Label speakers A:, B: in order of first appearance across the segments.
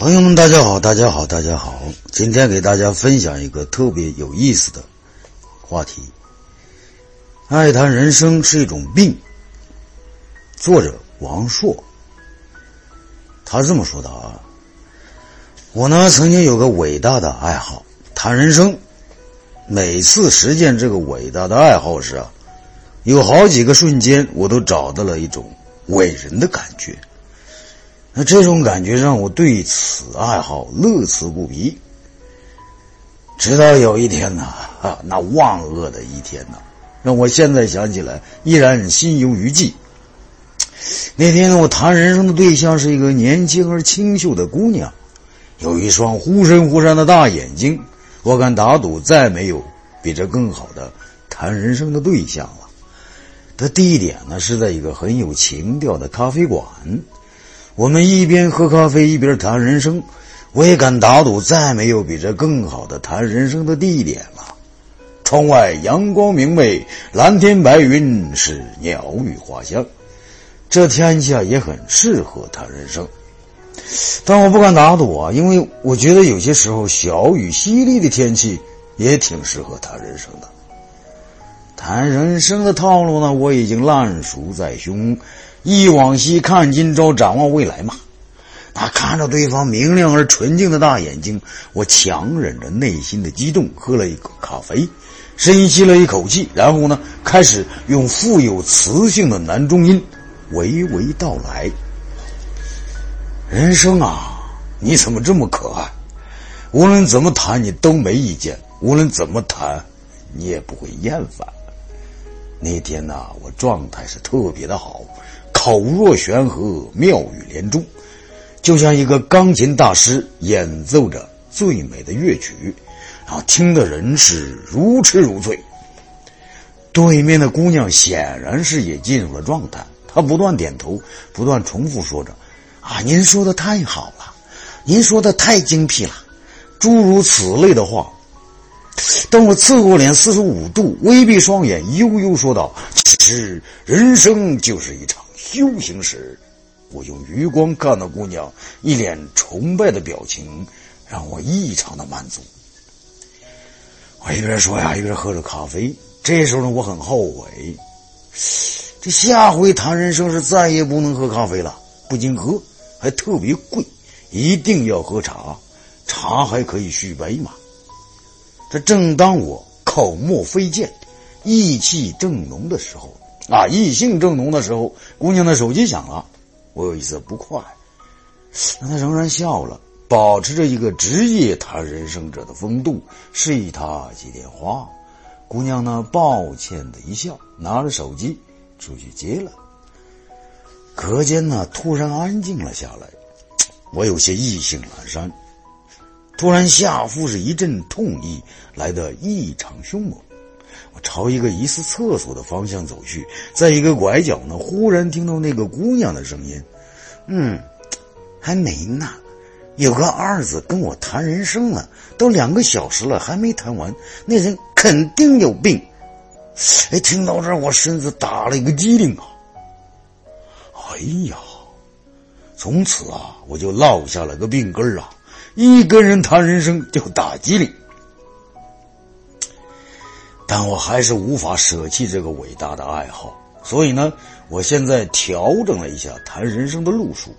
A: 朋友们，大家好，大家好，大家好！今天给大家分享一个特别有意思的话题：爱谈人生是一种病。作者王朔，他这么说的啊。我呢，曾经有个伟大的爱好，谈人生。每次实践这个伟大的爱好时啊，有好几个瞬间，我都找到了一种伟人的感觉。那这种感觉让我对此爱好乐此不疲。直到有一天呢，啊，那万恶的一天呢，让我现在想起来依然心有余悸。那天我谈人生的对象是一个年轻而清秀的姑娘，有一双忽闪忽闪的大眼睛。我敢打赌，再没有比这更好的谈人生的对象了。的地点呢是在一个很有情调的咖啡馆。我们一边喝咖啡一边谈人生，我也敢打赌，再没有比这更好的谈人生的地点了。窗外阳光明媚，蓝天白云是鸟语花香，这天气啊也很适合谈人生。但我不敢打赌啊，因为我觉得有些时候小雨淅沥的天气也挺适合谈人生的。谈人生的套路呢，我已经烂熟在胸。忆往昔，看今朝，展望未来嘛。那看着对方明亮而纯净的大眼睛，我强忍着内心的激动，喝了一口咖啡，深吸了一口气，然后呢，开始用富有磁性的男中音娓娓道来：“人生啊，你怎么这么可爱？无论怎么谈，你都没意见；无论怎么谈，你也不会厌烦。那天呐，我状态是特别的好。”口若悬河，妙语连珠，就像一个钢琴大师演奏着最美的乐曲，然后听的人是如痴如醉。对面的姑娘显然是也进入了状态，她不断点头，不断重复说着：“啊，您说的太好了，您说的太精辟了。”诸如此类的话。当我侧过脸四十五度，微闭双眼，悠悠说道：“其实人生就是一场。”修行时，我用余光看到姑娘一脸崇拜的表情，让我异常的满足。我一边说呀，一边喝着咖啡。这时候呢，我很后悔，这下回谈人生是再也不能喝咖啡了。不仅喝，还特别贵，一定要喝茶，茶还可以续杯嘛。这正当我口沫飞溅，意气正浓的时候。啊，异性正浓的时候，姑娘的手机响了，我有一丝不快，但她仍然笑了，保持着一个职业谈人生者的风度，示意她接电话。姑娘呢，抱歉的一笑，拿着手机出去接了。隔间呢，突然安静了下来，我有些意兴阑珊，突然下腹是一阵痛意，来得异常凶猛。我朝一个疑似厕所的方向走去，在一个拐角呢，忽然听到那个姑娘的声音：“嗯，还没呢，有个二子跟我谈人生呢，都两个小时了还没谈完，那人肯定有病。”哎，听到这儿，我身子打了一个激灵啊！哎呀，从此啊，我就落下了个病根啊，一跟人谈人生就打激灵。但我还是无法舍弃这个伟大的爱好，所以呢，我现在调整了一下谈人生的路数，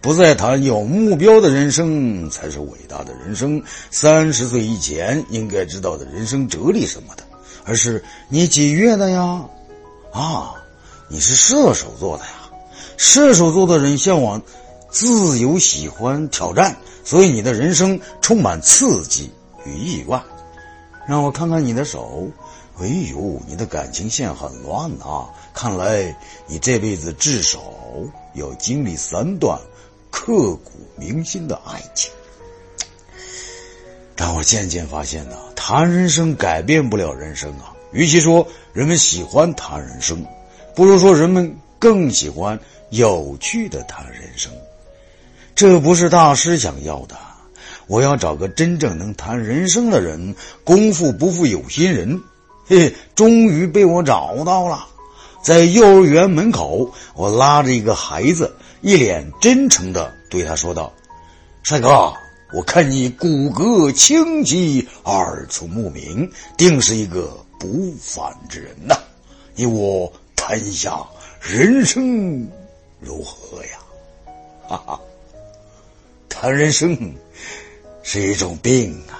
A: 不再谈有目标的人生才是伟大的人生，三十岁以前应该知道的人生哲理什么的，而是你几月的呀？啊，你是射手座的呀？射手座的人向往自由，喜欢挑战，所以你的人生充满刺激与意外。让我看看你的手。哎呦，你的感情线很乱啊！看来你这辈子至少要经历三段刻骨铭心的爱情。但我渐渐发现呢，谈人生改变不了人生啊。与其说人们喜欢谈人生，不如说人们更喜欢有趣的谈人生。这不是大师想要的。我要找个真正能谈人生的人，功夫不负有心人。嘿，终于被我找到了，在幼儿园门口，我拉着一个孩子，一脸真诚的对他说道：“帅哥，我看你骨骼清奇，耳聪目明，定是一个不凡之人呐！你我谈一下人生如何呀？哈哈，谈人生是一种病啊。